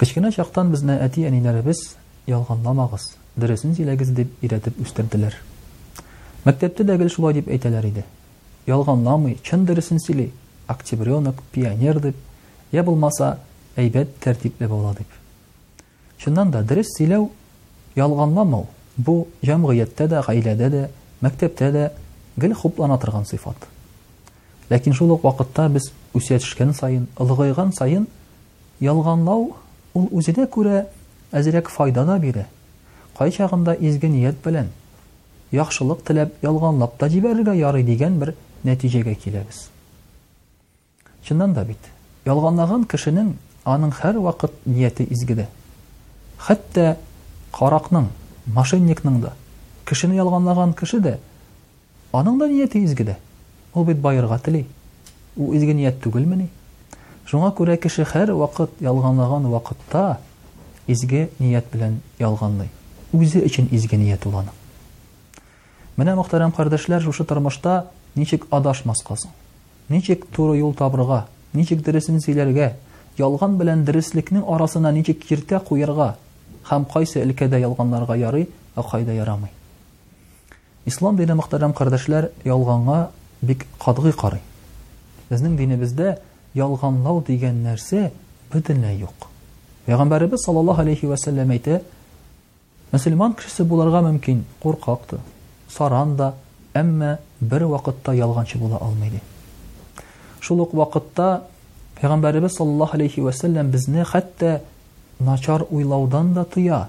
Кечкенә чактан безне әти-әниләребез ялганламагыз, дөресен сөйләгез дип өйрәтеп үстерделәр. Мәктәптә дә гел шулай дип әйтәләр иде. Ялганламый, чын дөресен сөйли, октябренок, пионер дип, йә булмаса, әйбәт, тәртипле бала дип. Чыннан да, дөрес сөйләү, ялганламау, бу, җәмгыятьтә дә, гаиләдә дә, мәктәптә дә гел хуплана торган сыйфат. Ләкин шул ук вакытта без үсә төшкән саен, олыгайган саен ялганлау ул үзенә күрә әзрәк файда да бирә. Кайчагында изге ният белән, яхшылык теләп ялганлап та җибәрергә ярый дигән бер нәтиҗәгә киләбез. Чыннан да бит, ялганлаган кешенең аның һәрвакыт нияте изге дә. Хәтта каракның, мошенникның да, кешене ялганлаган кеше дә Аның да нияте изге дә. Ул бит баерга тели. Ул изге ният түгелмени? Шуңа күрә кеше һәрвакыт ялганлаган вакытта изге ният белән ялганлый. Үзе өчен изге ният ул аның. Менә, мөхтәрәм кардәшләр, шушы тормышта ничек адашмаска соң? Ничек туры юл табырга? Ничек дөресен сөйләргә? Ялган белән дөреслекнең арасына ничек киртә куярга? Һәм кайсы өлкәдә ялганларга ярый, ә кайда ярамый? Ислам дине мөхтәрәм кардәшләр ялганга бик катгый карый. Безнең динебездә ялганлау дигән нәрсә бөтенләй юк. Пәйгамбәребез саллаллаһу алейхи ва сәлләм әйтә, мөселман кешесе буларга мөмкин, куркак та, саран да, әмма бер вакытта ялганчы була алмый ди. Шул ук вакытта Пәйгамбәребез саллаллаһу алейхи ва сәлләм безне хәтта начар уйлаудан да тыя.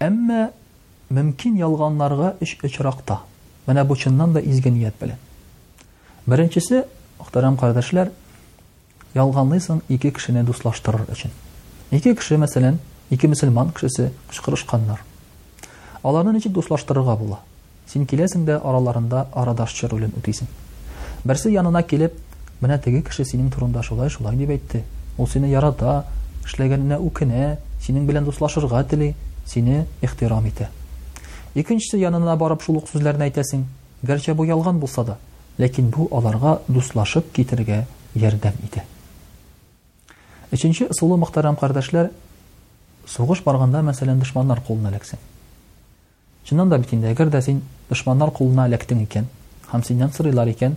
Әмма мөмкин ялганларга өч очракта. Менә бу чыннан да изге ният белән. Беренчесе, мөхтәрәм кардәшләр, ялганлыйсың ике кешене дуслаштырыр өчен. Ике кеше, мәсәлән, ике мөселман кешесе кычкырышканнар. Аларны ничек дуслаштырырга була? Син киләсең дә араларында арадашчы ролен үтисең. Берсе янына килеп, Менә теге кеше синең турында шулай-шулай дип әйтте. Ул сине ярата, эшләгәненә үкенә, синең белән дуслашырга тели, сине ихтирам итә. Икенчесе янына барып шул ук сүзләрне әйтәсең. Гәрчә бу ялган булса да, ләкин бу аларга дуслашып китергә ярдәм итә. Өченче ысулы, мөхтәрәм кардәшләр, сугыш барганда, мәсәлән, дошманнар кулына эләксәң. Чыннан да бит инде, әгәр дә син дошманнар кулына эләктең икән һәм синнән сорыйлар икән,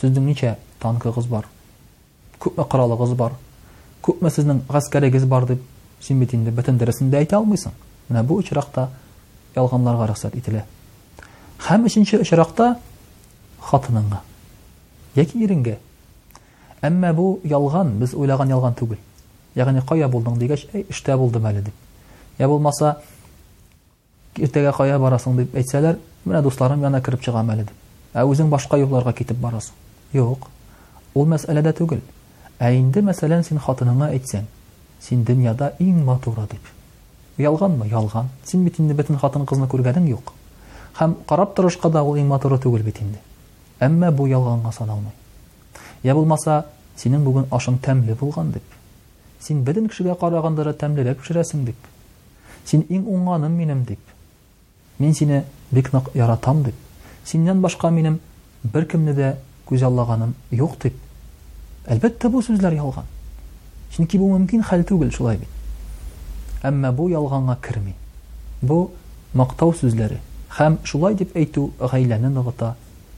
сезнең ничә танкыгыз бар, күпме коралыгыз бар, күпме сезнең гаскәрегез бар дип, син бит инде бөтен дөресен дә әйтә алмыйсың. Менә бу очракта ялганларга рөхсәт ителә. Һәм өченче очракта хатыныңа яки иренгә. Әмма бу ялган, без уйлаган ялган түгел. Ягъни кая булдың дигәч, әй, эштә булдым әле дип. Я булмаса, Иртәгә кая барасың, дип әйтсәләр, менә дусларым янына кереп чыгам әле, дип. Ә үзең башка юлларга китеп барасың. Юк. Ул мәсьәлә дә түгел. Ә инде, мәсәлән, син хатыныңа әйтсәң, Син дөньяда иң матуры, дип. Ялганмы? Ялган. Син бит инде бөтен хатын-кызны күргәнең юк. Һәм карап торышка да ул иң матуры түгел бит инде. Әмма бу ялганга саналмый. Йә булмаса, синең бүген ашың тәмле булган, дип. Син бөтен кешегә караганда да тәмлерәк пешерәсең, дип. Син иң уңганым минем, дип. Мин сине бик нык яратам, дип. Синнән башка минем беркемне дә күзаллаганым юк, дип. Әлбәттә, бу сүзләр ялган. Чөнки бу мөмкин хәл түгел, шулай бит. Әмма бу ялганга керми. Бу мактау сүзләре һәм шулай дип әйтү гаиләне ныгыта,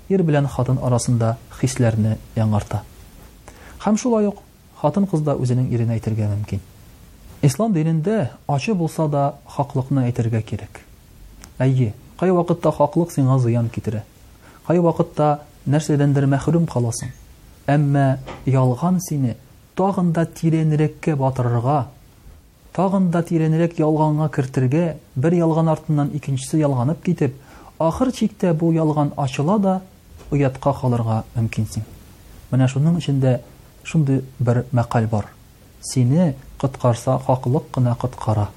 ир белән хатын арасында хисләрне яңарта. Һәм шулай ук Хатын-кыз да үзенең иренә әйтергә мөмкин. Ислам динендә ачы булса да хаклыкны әйтергә кирәк. Әйе, кайвакытта хаклык сиңа зыян китерә. Кайвакытта нәрсәдәндер мәхрүм каласың. Әмма ялган сине тагын да тирәнрәккә батырырга, Тагын да тирәнрәк ялганга кертергә, бер ялган артыннан икенчесе ялганып китеп, ахыр чиктә бу ялган ачыла да оятка калырга мөмкинсең. Менә шуның өчен дә шундый бер мәкаль бар, Сине коткарса хаклык кына коткара.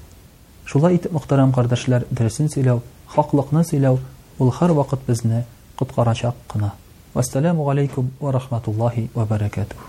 Шулай итеп, мөхтәрәм кардәшләр, дөресен сөйләү, хаклыкны сөйләү, ул һәрвакыт безне коткарачак кына. Вәссәламү галәйкүм вә рахматуллаһи вә бәрәкәтүһү.